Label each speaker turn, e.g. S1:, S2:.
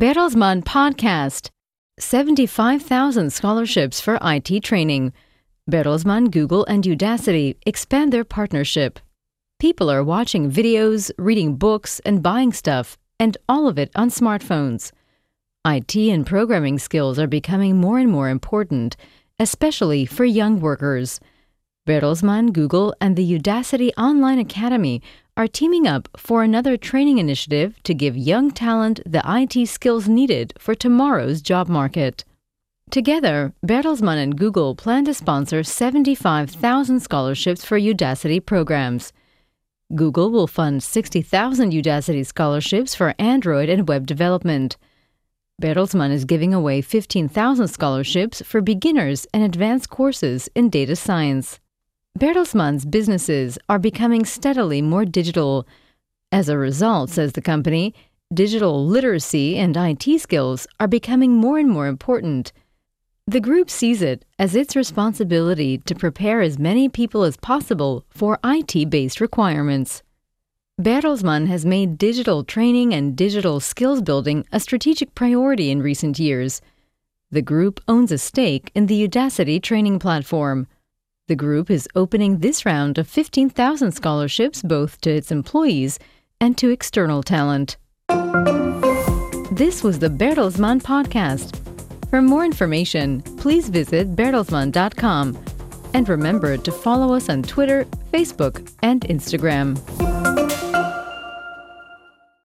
S1: Bertelsmann Podcast 75,000 scholarships for IT training. Bertelsmann, Google, and Udacity expand their partnership. People are watching videos, reading books, and buying stuff, and all of it on smartphones. IT and programming skills are becoming more and more important, especially for young workers. Bertelsmann, Google, and the Udacity Online Academy are teaming up for another training initiative to give young talent the IT skills needed for tomorrow's job market. Together, Bertelsmann and Google plan to sponsor 75,000 scholarships for Udacity programs. Google will fund 60,000 Udacity scholarships for Android and web development. Bertelsmann is giving away 15,000 scholarships for beginners and advanced courses in data science. Bertelsmann's businesses are becoming steadily more digital. As a result, says the company, digital literacy and IT skills are becoming more and more important. The group sees it as its responsibility to prepare as many people as possible for IT based requirements. Bertelsmann has made digital training and digital skills building a strategic priority in recent years. The group owns a stake in the Udacity training platform. The group is opening this round of 15,000 scholarships both to its employees and to external talent. This was the Bertelsmann Podcast. For more information, please visit bertelsmann.com and remember to follow us on Twitter, Facebook, and Instagram.